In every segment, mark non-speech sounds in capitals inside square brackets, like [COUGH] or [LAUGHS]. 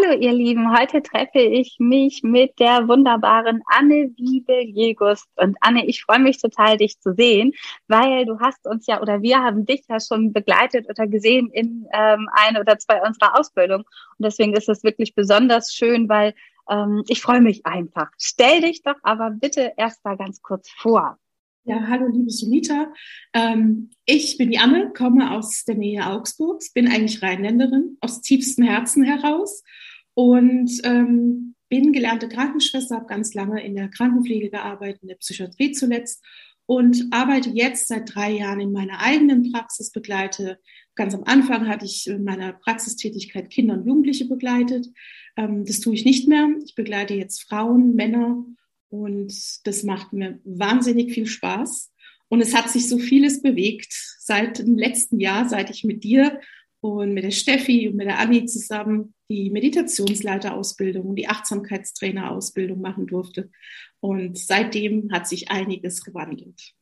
Hallo ihr Lieben, heute treffe ich mich mit der wunderbaren Anne Wiebel-Jegust. Und Anne, ich freue mich total, dich zu sehen, weil du hast uns ja oder wir haben dich ja schon begleitet oder gesehen in ähm, ein oder zwei unserer Ausbildungen. Und deswegen ist es wirklich besonders schön, weil ähm, ich freue mich einfach. Stell dich doch aber bitte erst mal ganz kurz vor. Ja, hallo liebe Sunita. Ähm, ich bin die Anne, komme aus der Nähe Augsburgs, bin eigentlich Rheinländerin, aus tiefstem Herzen heraus und ähm, bin gelernte Krankenschwester, habe ganz lange in der Krankenpflege gearbeitet, in der Psychiatrie zuletzt und arbeite jetzt seit drei Jahren in meiner eigenen Praxis, begleite. Ganz am Anfang hatte ich in meiner Praxistätigkeit Kinder und Jugendliche begleitet. Ähm, das tue ich nicht mehr. Ich begleite jetzt Frauen, Männer und das macht mir wahnsinnig viel Spaß. Und es hat sich so vieles bewegt seit dem letzten Jahr, seit ich mit dir und mit der Steffi und mit der Anni zusammen die Meditationsleiterausbildung und die Achtsamkeitstrainerausbildung machen durfte. Und seitdem hat sich einiges gewandelt.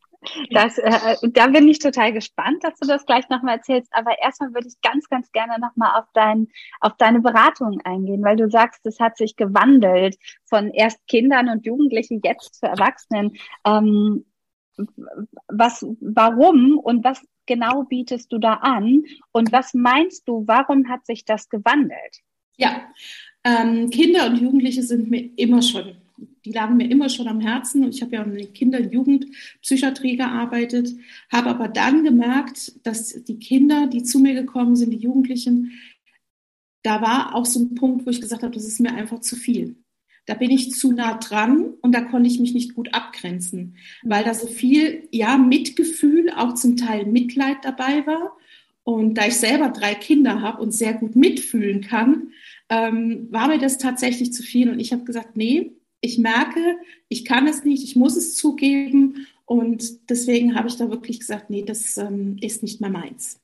Das, äh, da bin ich total gespannt, dass du das gleich nochmal erzählst. Aber erstmal würde ich ganz, ganz gerne nochmal auf, dein, auf deine Beratung eingehen, weil du sagst, es hat sich gewandelt von erst Kindern und Jugendlichen jetzt zu Erwachsenen. Ähm, was, warum und was genau bietest du da an? Und was meinst du, warum hat sich das gewandelt? Ja, ähm, Kinder und Jugendliche sind mir immer schon die lagen mir immer schon am Herzen. Ich habe ja in der Kinder- und Jugendpsychiatrie gearbeitet, habe aber dann gemerkt, dass die Kinder, die zu mir gekommen sind, die Jugendlichen, da war auch so ein Punkt, wo ich gesagt habe, das ist mir einfach zu viel. Da bin ich zu nah dran und da konnte ich mich nicht gut abgrenzen, weil da so viel, ja, Mitgefühl, auch zum Teil Mitleid dabei war. Und da ich selber drei Kinder habe und sehr gut mitfühlen kann, ähm, war mir das tatsächlich zu viel. Und ich habe gesagt, nee, ich merke, ich kann es nicht, ich muss es zugeben. Und deswegen habe ich da wirklich gesagt, nee, das ähm, ist nicht mehr meins.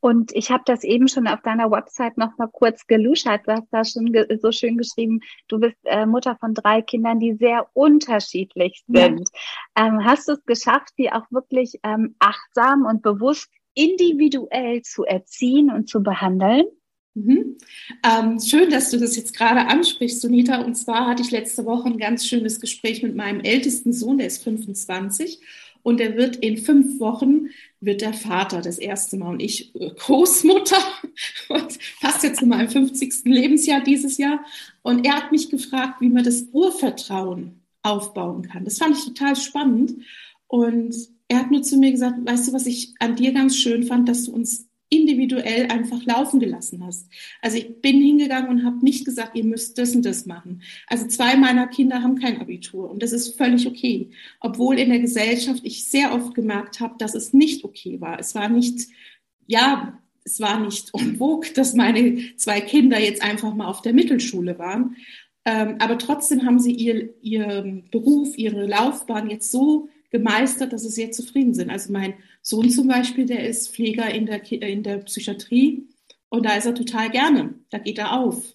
Und ich habe das eben schon auf deiner Website noch mal kurz geluschert. Du hast da schon so schön geschrieben, du bist äh, Mutter von drei Kindern, die sehr unterschiedlich sind. Ja. Ähm, hast du es geschafft, die auch wirklich ähm, achtsam und bewusst individuell zu erziehen und zu behandeln? Mhm. Ähm, schön, dass du das jetzt gerade ansprichst, Sunita. Und zwar hatte ich letzte Woche ein ganz schönes Gespräch mit meinem ältesten Sohn, der ist 25 und der wird in fünf Wochen wird der Vater das erste Mal und ich äh, Großmutter [LAUGHS] passt jetzt in meinem 50. Lebensjahr dieses Jahr. Und er hat mich gefragt, wie man das Urvertrauen aufbauen kann. Das fand ich total spannend. Und er hat nur zu mir gesagt, weißt du, was ich an dir ganz schön fand, dass du uns individuell einfach laufen gelassen hast. Also ich bin hingegangen und habe nicht gesagt, ihr müsst das und das machen. Also zwei meiner Kinder haben kein Abitur und das ist völlig okay. Obwohl in der Gesellschaft ich sehr oft gemerkt habe, dass es nicht okay war. Es war nicht, ja, es war nicht vogue, dass meine zwei Kinder jetzt einfach mal auf der Mittelschule waren. Ähm, aber trotzdem haben sie ihr, ihr Beruf, ihre Laufbahn jetzt so gemeistert, dass sie sehr zufrieden sind. Also mein Sohn zum Beispiel, der ist Pfleger in der, in der Psychiatrie und da ist er total gerne. Da geht er auf.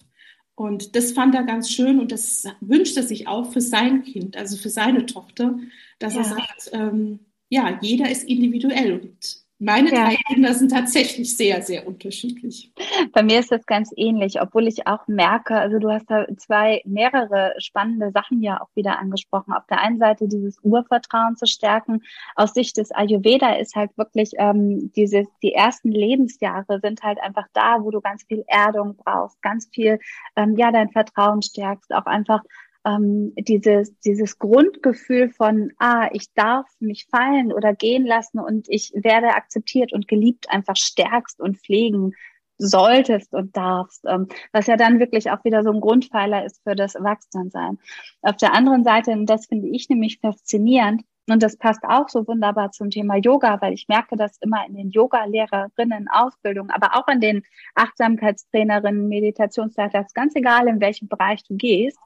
Und das fand er ganz schön und das wünscht er sich auch für sein Kind, also für seine Tochter, dass ja. er sagt, ähm, ja, jeder ist individuell und meine ja. drei Kinder sind tatsächlich sehr, sehr unterschiedlich. Bei mir ist das ganz ähnlich, obwohl ich auch merke, also du hast da zwei, mehrere spannende Sachen ja auch wieder angesprochen. Auf der einen Seite dieses Urvertrauen zu stärken. Aus Sicht des Ayurveda ist halt wirklich ähm, diese, die ersten Lebensjahre sind halt einfach da, wo du ganz viel Erdung brauchst, ganz viel, ähm, ja, dein Vertrauen stärkst, auch einfach ähm, dieses, dieses Grundgefühl von, ah, ich darf mich fallen oder gehen lassen und ich werde akzeptiert und geliebt einfach stärkst und pflegen solltest und darfst, ähm, was ja dann wirklich auch wieder so ein Grundpfeiler ist für das Erwachsenensein. Auf der anderen Seite, und das finde ich nämlich faszinierend, Und das passt auch so wunderbar zum Thema Yoga, weil ich merke das immer in den Yoga-Lehrerinnen Ausbildung, aber auch in den Achtsamkeitstrainerinnen, Meditationsleiter, ganz egal, in welchem Bereich du gehst.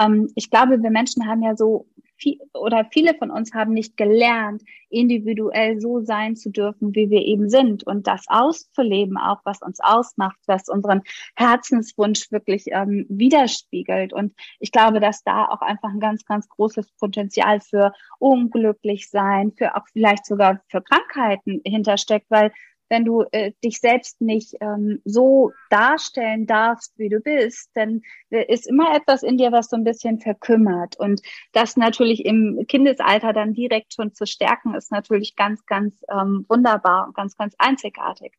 Ähm, ich glaube, wir Menschen haben ja so viel, oder viele von uns haben nicht gelernt, individuell so sein zu dürfen, wie wir eben sind und das auszuleben, auch was uns ausmacht, was unseren Herzenswunsch wirklich ähm, widerspiegelt. Und ich glaube, dass da auch einfach ein ganz, ganz großes Potenzial für unglücklich sein, für auch vielleicht sogar für Krankheiten hintersteckt, weil wenn du äh, dich selbst nicht ähm, so darstellen darfst, wie du bist, dann äh, ist immer etwas in dir, was so ein bisschen verkümmert. Und das natürlich im Kindesalter dann direkt schon zu stärken, ist natürlich ganz, ganz ähm, wunderbar und ganz, ganz einzigartig.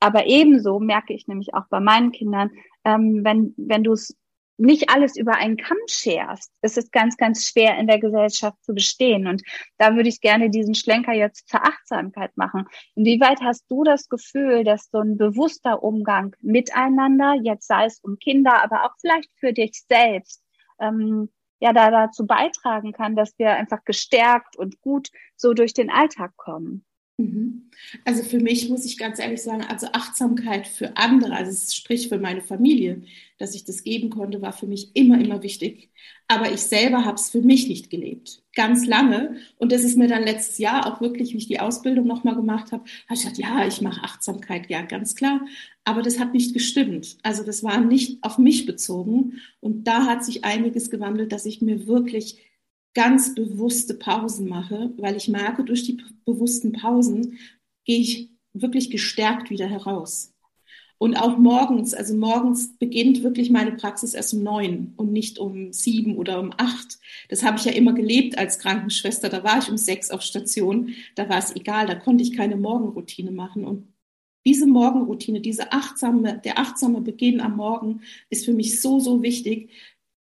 Aber ebenso merke ich nämlich auch bei meinen Kindern, ähm, wenn, wenn du es nicht alles über einen Kamm scherst, ist es ganz, ganz schwer in der Gesellschaft zu bestehen. Und da würde ich gerne diesen Schlenker jetzt zur Achtsamkeit machen. Inwieweit hast du das Gefühl, dass so ein bewusster Umgang miteinander, jetzt sei es um Kinder, aber auch vielleicht für dich selbst, ähm, ja, da dazu beitragen kann, dass wir einfach gestärkt und gut so durch den Alltag kommen? Mhm. Also für mich muss ich ganz ehrlich sagen, also Achtsamkeit für andere, also sprich für meine Familie, dass ich das geben konnte, war für mich immer, immer wichtig. Aber ich selber habe es für mich nicht gelebt, ganz lange. Und das ist mir dann letztes Jahr auch wirklich, wie ich die Ausbildung nochmal gemacht habe, habe ich gesagt, ja, ich mache Achtsamkeit, ja, ganz klar. Aber das hat nicht gestimmt. Also das war nicht auf mich bezogen. Und da hat sich einiges gewandelt, dass ich mir wirklich ganz bewusste Pausen mache, weil ich merke, durch die bewussten Pausen gehe ich wirklich gestärkt wieder heraus. Und auch morgens, also morgens beginnt wirklich meine Praxis erst um neun und nicht um sieben oder um acht. Das habe ich ja immer gelebt als Krankenschwester. Da war ich um sechs auf Station. Da war es egal. Da konnte ich keine Morgenroutine machen. Und diese Morgenroutine, diese achtsame, der achtsame Beginn am Morgen ist für mich so, so wichtig,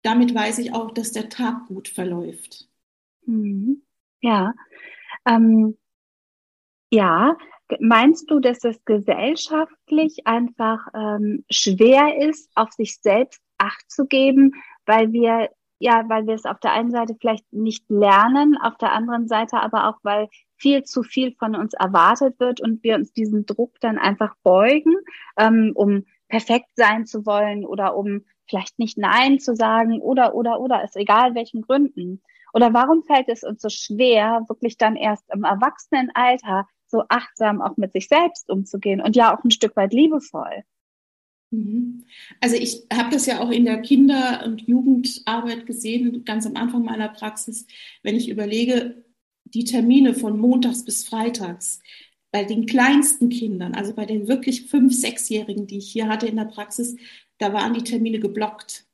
damit weiß ich auch, dass der Tag gut verläuft. Mhm. Ja. Ähm, ja, meinst du, dass es gesellschaftlich einfach ähm, schwer ist, auf sich selbst Acht zu geben, weil wir ja, weil wir es auf der einen Seite vielleicht nicht lernen, auf der anderen Seite aber auch, weil viel zu viel von uns erwartet wird und wir uns diesen Druck dann einfach beugen, ähm, um perfekt sein zu wollen oder um vielleicht nicht Nein zu sagen oder, oder, oder, ist egal welchen Gründen. Oder warum fällt es uns so schwer, wirklich dann erst im Erwachsenenalter so achtsam auch mit sich selbst umzugehen und ja auch ein Stück weit liebevoll? Mhm. Also ich habe das ja auch in der Kinder- und Jugendarbeit gesehen, ganz am Anfang meiner Praxis, wenn ich überlege, die Termine von montags bis freitags, bei den kleinsten Kindern, also bei den wirklich fünf, sechsjährigen, die ich hier hatte in der Praxis, da waren die Termine geblockt.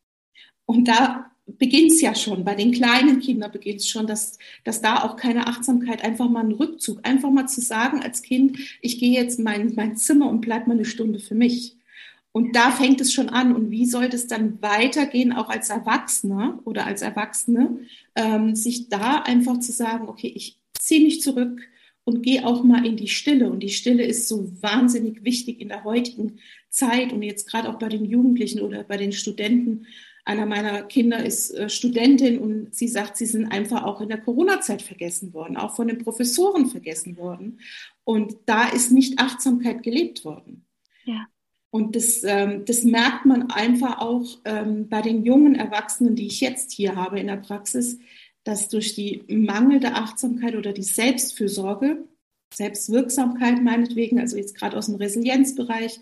Und da beginnt es ja schon, bei den kleinen Kindern beginnt es schon, dass, dass da auch keine Achtsamkeit, einfach mal ein Rückzug, einfach mal zu sagen als Kind, ich gehe jetzt mein, mein Zimmer und bleib mal eine Stunde für mich. Und da fängt es schon an. Und wie sollte es dann weitergehen, auch als Erwachsener oder als Erwachsene, ähm, sich da einfach zu sagen, okay, ich ziehe mich zurück, und geh auch mal in die Stille. Und die Stille ist so wahnsinnig wichtig in der heutigen Zeit und jetzt gerade auch bei den Jugendlichen oder bei den Studenten. Einer meiner Kinder ist äh, Studentin und sie sagt, sie sind einfach auch in der Corona-Zeit vergessen worden, auch von den Professoren vergessen worden. Und da ist nicht Achtsamkeit gelebt worden. Ja. Und das, ähm, das merkt man einfach auch ähm, bei den jungen Erwachsenen, die ich jetzt hier habe in der Praxis dass durch die mangelnde Achtsamkeit oder die Selbstfürsorge, Selbstwirksamkeit meinetwegen, also jetzt gerade aus dem Resilienzbereich,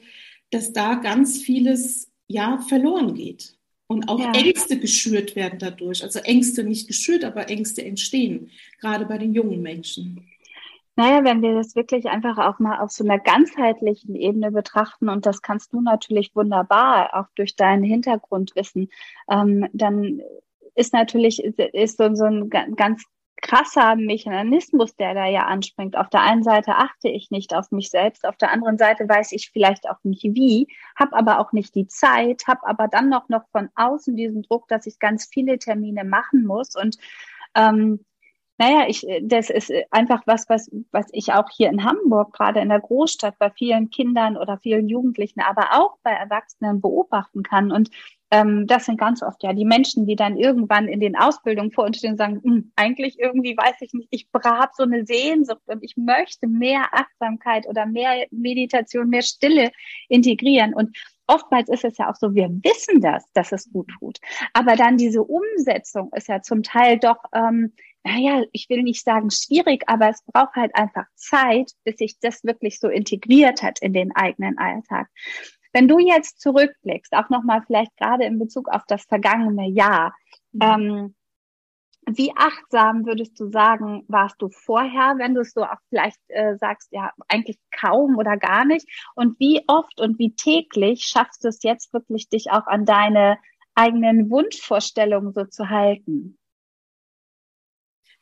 dass da ganz vieles ja verloren geht und auch ja. Ängste geschürt werden dadurch. Also Ängste nicht geschürt, aber Ängste entstehen, gerade bei den jungen Menschen. Naja, wenn wir das wirklich einfach auch mal auf so einer ganzheitlichen Ebene betrachten, und das kannst du natürlich wunderbar, auch durch deinen Hintergrundwissen, ähm, dann ist natürlich ist so, so ein ganz krasser Mechanismus, der da ja anspringt. Auf der einen Seite achte ich nicht auf mich selbst, auf der anderen Seite weiß ich vielleicht auch nicht wie, habe aber auch nicht die Zeit, habe aber dann noch noch von außen diesen Druck, dass ich ganz viele Termine machen muss und ähm, naja, ich, das ist einfach was, was, was ich auch hier in Hamburg, gerade in der Großstadt, bei vielen Kindern oder vielen Jugendlichen, aber auch bei Erwachsenen beobachten kann. Und ähm, das sind ganz oft ja die Menschen, die dann irgendwann in den Ausbildungen vor uns stehen und sagen, hm, eigentlich irgendwie weiß ich nicht, ich habe so eine Sehnsucht und ich möchte mehr Achtsamkeit oder mehr Meditation, mehr Stille integrieren. Und oftmals ist es ja auch so, wir wissen das, dass es gut tut. Aber dann diese Umsetzung ist ja zum Teil doch, ähm, naja, ich will nicht sagen schwierig, aber es braucht halt einfach Zeit, bis sich das wirklich so integriert hat in den eigenen Alltag. Wenn du jetzt zurückblickst, auch nochmal vielleicht gerade in Bezug auf das vergangene Jahr, mhm. ähm, wie achtsam würdest du sagen, warst du vorher, wenn du es so auch vielleicht äh, sagst, ja, eigentlich kaum oder gar nicht? Und wie oft und wie täglich schaffst du es jetzt wirklich, dich auch an deine eigenen Wunschvorstellungen so zu halten?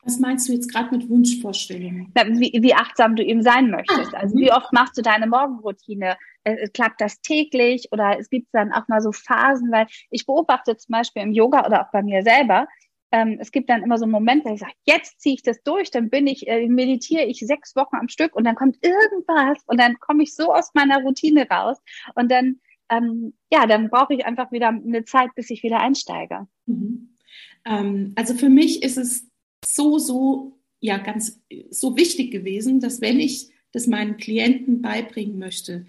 Was meinst du jetzt gerade mit Wunschvorstellungen? Wie, wie, achtsam du eben sein möchtest. Ah, also wie mhm. oft machst du deine Morgenroutine? Äh, klappt das täglich oder es gibt dann auch mal so Phasen, weil ich beobachte zum Beispiel im Yoga oder auch bei mir selber, ähm, es gibt dann immer so Momente, wo ich sage, jetzt ziehe ich das durch, dann bin ich, äh, meditiere ich sechs Wochen am Stück und dann kommt irgendwas und dann komme ich so aus meiner Routine raus und dann, ähm, ja, dann brauche ich einfach wieder eine Zeit, bis ich wieder einsteige. Mhm. Ähm, also für mich ist es so, so, ja, ganz so wichtig gewesen, dass wenn ich das meinen Klienten beibringen möchte,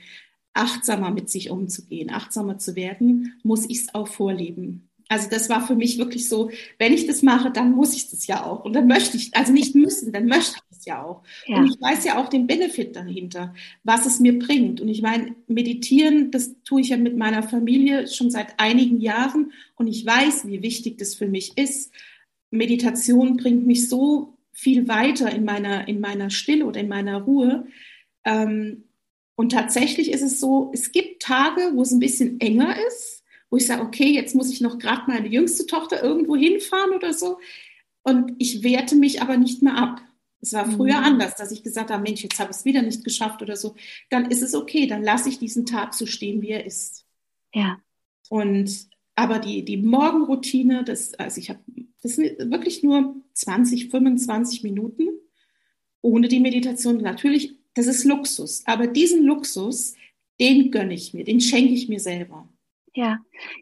achtsamer mit sich umzugehen, achtsamer zu werden, muss ich es auch vorleben. Also das war für mich wirklich so, wenn ich das mache, dann muss ich das ja auch. Und dann möchte ich, also nicht müssen, dann möchte ich es ja auch. Ja. Und ich weiß ja auch den Benefit dahinter, was es mir bringt. Und ich meine, meditieren, das tue ich ja mit meiner Familie schon seit einigen Jahren. Und ich weiß, wie wichtig das für mich ist. Meditation bringt mich so viel weiter in meiner, in meiner Stille oder in meiner Ruhe. Ähm, und tatsächlich ist es so, es gibt Tage, wo es ein bisschen enger ist, wo ich sage, okay, jetzt muss ich noch gerade meine jüngste Tochter irgendwo hinfahren oder so. Und ich werte mich aber nicht mehr ab. Es war früher mhm. anders, dass ich gesagt habe, Mensch, jetzt habe ich es wieder nicht geschafft oder so. Dann ist es okay, dann lasse ich diesen Tag so stehen, wie er ist. Ja. Und aber die, die Morgenroutine, das, also ich habe, das sind wirklich nur 20, 25 Minuten ohne die Meditation. Natürlich, das ist Luxus. Aber diesen Luxus, den gönne ich mir, den schenke ich mir selber. Ja,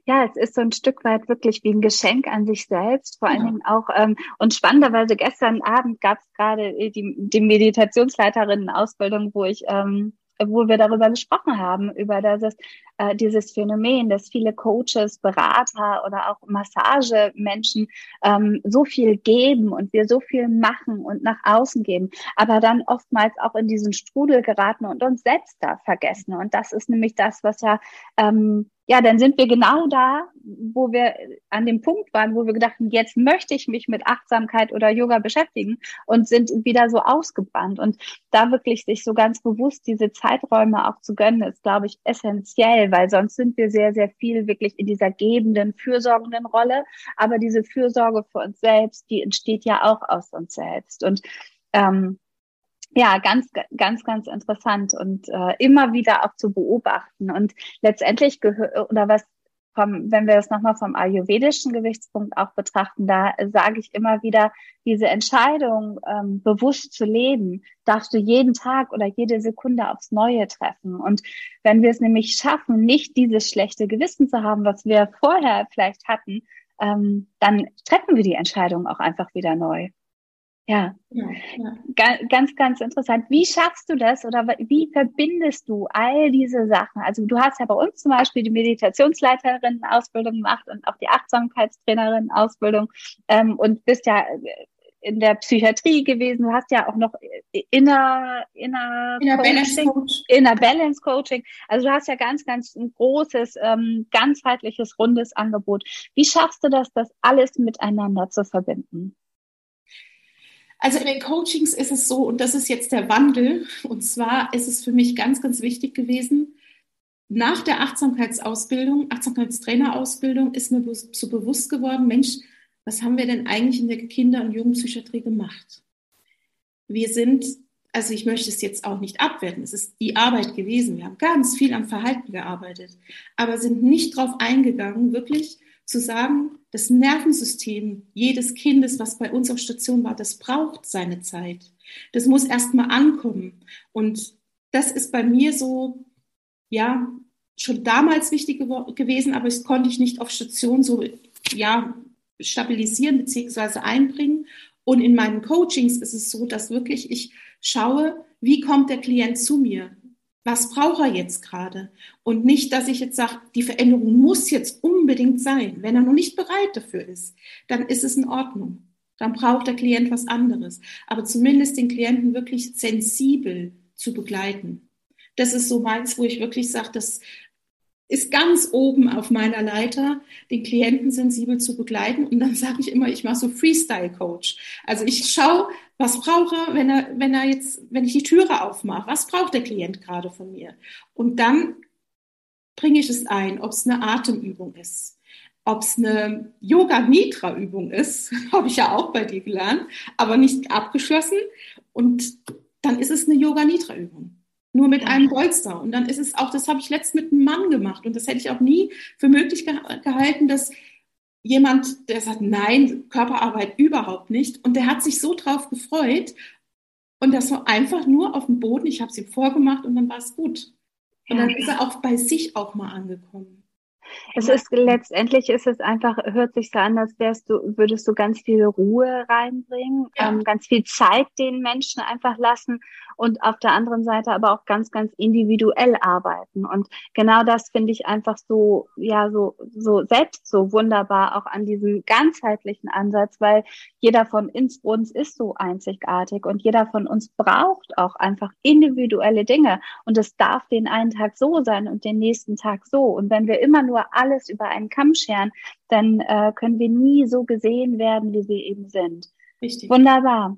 ja, es ist so ein Stück weit wirklich wie ein Geschenk an sich selbst, vor ja. allen Dingen auch, ähm, und spannenderweise gestern Abend gab es gerade die, die Meditationsleiterinnen-Ausbildung, wo ich ähm, wo wir darüber gesprochen haben, über dieses, äh, dieses Phänomen, dass viele Coaches, Berater oder auch Massagemenschen ähm, so viel geben und wir so viel machen und nach außen geben, aber dann oftmals auch in diesen Strudel geraten und uns selbst da vergessen. Und das ist nämlich das, was ja ähm, ja, dann sind wir genau da, wo wir an dem Punkt waren, wo wir gedacht haben, jetzt möchte ich mich mit Achtsamkeit oder Yoga beschäftigen und sind wieder so ausgebrannt. Und da wirklich sich so ganz bewusst diese Zeiträume auch zu gönnen, ist, glaube ich, essentiell, weil sonst sind wir sehr, sehr viel wirklich in dieser gebenden, fürsorgenden Rolle. Aber diese Fürsorge für uns selbst, die entsteht ja auch aus uns selbst. Und ähm, ja, ganz, ganz, ganz interessant und äh, immer wieder auch zu beobachten. Und letztendlich gehört, oder was vom, wenn wir das nochmal vom ayurvedischen Gewichtspunkt auch betrachten, da sage ich immer wieder, diese Entscheidung, ähm, bewusst zu leben, darfst du jeden Tag oder jede Sekunde aufs Neue treffen. Und wenn wir es nämlich schaffen, nicht dieses schlechte Gewissen zu haben, was wir vorher vielleicht hatten, ähm, dann treffen wir die Entscheidung auch einfach wieder neu. Ja. ja, ja. Ganz, ganz interessant. Wie schaffst du das oder wie verbindest du all diese Sachen? Also du hast ja bei uns zum Beispiel die Meditationsleiterin-Ausbildung gemacht und auch die Achtsamkeitstrainerin-Ausbildung ähm, und bist ja in der Psychiatrie gewesen. Du hast ja auch noch inner, inner, inner Balance Coaching. Inner Balance Coaching. Also du hast ja ganz, ganz ein großes, ähm, ganzheitliches, rundes Angebot. Wie schaffst du das, das alles miteinander zu verbinden? Also in den Coachings ist es so, und das ist jetzt der Wandel, und zwar ist es für mich ganz, ganz wichtig gewesen, nach der Achtsamkeitsausbildung, Achtsamkeitstrainerausbildung, ist mir so bewusst geworden, Mensch, was haben wir denn eigentlich in der Kinder- und Jugendpsychiatrie gemacht? Wir sind, also ich möchte es jetzt auch nicht abwerten, es ist die Arbeit gewesen. Wir haben ganz viel am Verhalten gearbeitet, aber sind nicht darauf eingegangen, wirklich zu sagen, das Nervensystem jedes Kindes, was bei uns auf Station war, das braucht seine Zeit. Das muss erstmal ankommen. Und das ist bei mir so, ja, schon damals wichtig gewesen, aber es konnte ich nicht auf Station so ja, stabilisieren bzw. einbringen. Und in meinen Coachings ist es so, dass wirklich ich schaue, wie kommt der Klient zu mir? Was braucht er jetzt gerade? Und nicht, dass ich jetzt sage, die Veränderung muss jetzt unbedingt sein. Wenn er noch nicht bereit dafür ist, dann ist es in Ordnung. Dann braucht der Klient was anderes. Aber zumindest den Klienten wirklich sensibel zu begleiten. Das ist so meins, wo ich wirklich sage, das ist ganz oben auf meiner Leiter, den Klienten sensibel zu begleiten. Und dann sage ich immer, ich mache so Freestyle-Coach. Also ich schaue, was braucht er, wenn er, wenn er jetzt, wenn ich die Türe aufmache, was braucht der Klient gerade von mir? Und dann bringe ich es ein, ob es eine Atemübung ist, ob es eine Yoga-Nidra-Übung ist, [LAUGHS] habe ich ja auch bei dir gelernt, aber nicht abgeschlossen. Und dann ist es eine Yoga-Nidra-Übung nur mit einem Bolster. Und dann ist es auch, das habe ich letzt mit einem Mann gemacht und das hätte ich auch nie für möglich gehalten, dass jemand, der sagt, nein, Körperarbeit überhaupt nicht. Und der hat sich so drauf gefreut. Und das war einfach nur auf dem Boden. Ich habe es ihm vorgemacht und dann war es gut. Und dann ist er auch bei sich auch mal angekommen. Es ist letztendlich ist es einfach, hört sich so an, als wärst du, würdest du ganz viel Ruhe reinbringen, ja. ähm, ganz viel Zeit den Menschen einfach lassen und auf der anderen Seite aber auch ganz, ganz individuell arbeiten. Und genau das finde ich einfach so, ja, so, so selbst so wunderbar auch an diesem ganzheitlichen Ansatz, weil jeder von uns ist so einzigartig und jeder von uns braucht auch einfach individuelle Dinge. Und es darf den einen Tag so sein und den nächsten Tag so. Und wenn wir immer nur alles über einen Kamm scheren, dann äh, können wir nie so gesehen werden, wie wir eben sind. Richtig. Wunderbar.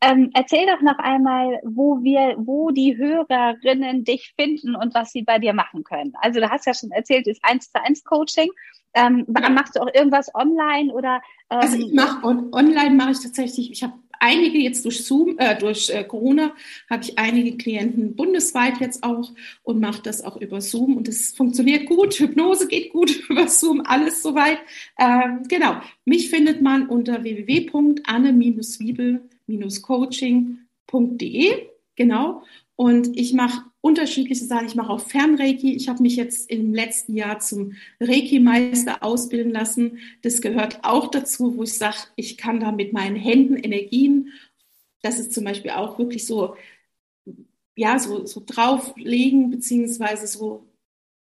Ähm, erzähl doch noch einmal, wo wir, wo die Hörerinnen dich finden und was sie bei dir machen können. Also du hast ja schon erzählt, ist eins zu eins Coaching. Ähm, ja. Machst du auch irgendwas online oder? Ähm, also ich mache on online mache ich tatsächlich. Ich habe einige jetzt durch Zoom, äh, durch äh, Corona habe ich einige Klienten bundesweit jetzt auch und mache das auch über Zoom und es funktioniert gut. [LAUGHS] Hypnose geht gut [LAUGHS] über Zoom, alles soweit. Ähm, genau. Mich findet man unter www.anne-wiebel-coaching.de. Genau. Und ich mache unterschiedliche Sachen. Ich mache auch Fernreiki. Ich habe mich jetzt im letzten Jahr zum Reiki-Meister ausbilden lassen. Das gehört auch dazu, wo ich sage, ich kann da mit meinen Händen Energien, das ist zum Beispiel auch wirklich so, ja, so, so drauflegen, beziehungsweise so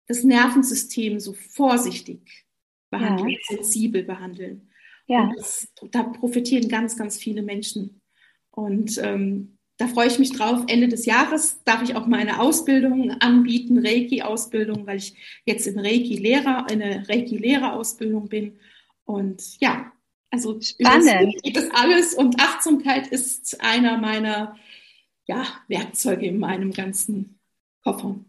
das Nervensystem so vorsichtig behandeln, ja. sensibel behandeln. Ja. Das, da profitieren ganz, ganz viele Menschen. Und ähm, da freue ich mich drauf. Ende des Jahres darf ich auch meine Ausbildung anbieten, Reiki-Ausbildung, weil ich jetzt in Reiki-Lehrer, eine Reiki-Lehrerausbildung bin. Und ja, also spannend geht das alles und Achtsamkeit ist einer meiner ja, Werkzeuge in meinem ganzen Koffer.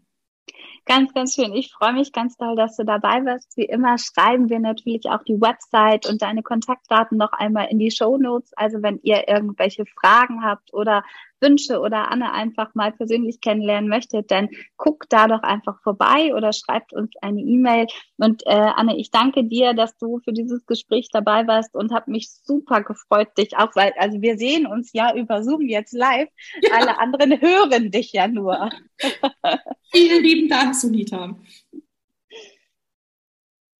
Ganz, ganz schön. Ich freue mich ganz doll, dass du dabei warst. Wie immer schreiben wir natürlich auch die Website und deine Kontaktdaten noch einmal in die Show Notes. Also wenn ihr irgendwelche Fragen habt oder Wünsche oder Anne einfach mal persönlich kennenlernen möchtet, dann guckt da doch einfach vorbei oder schreibt uns eine E-Mail. Und äh, Anne, ich danke dir, dass du für dieses Gespräch dabei warst und habe mich super gefreut, dich auch, weil, also wir sehen uns ja über Zoom jetzt live. Ja. Alle anderen hören dich ja nur. [LAUGHS] Vielen lieben Dank, Sunita.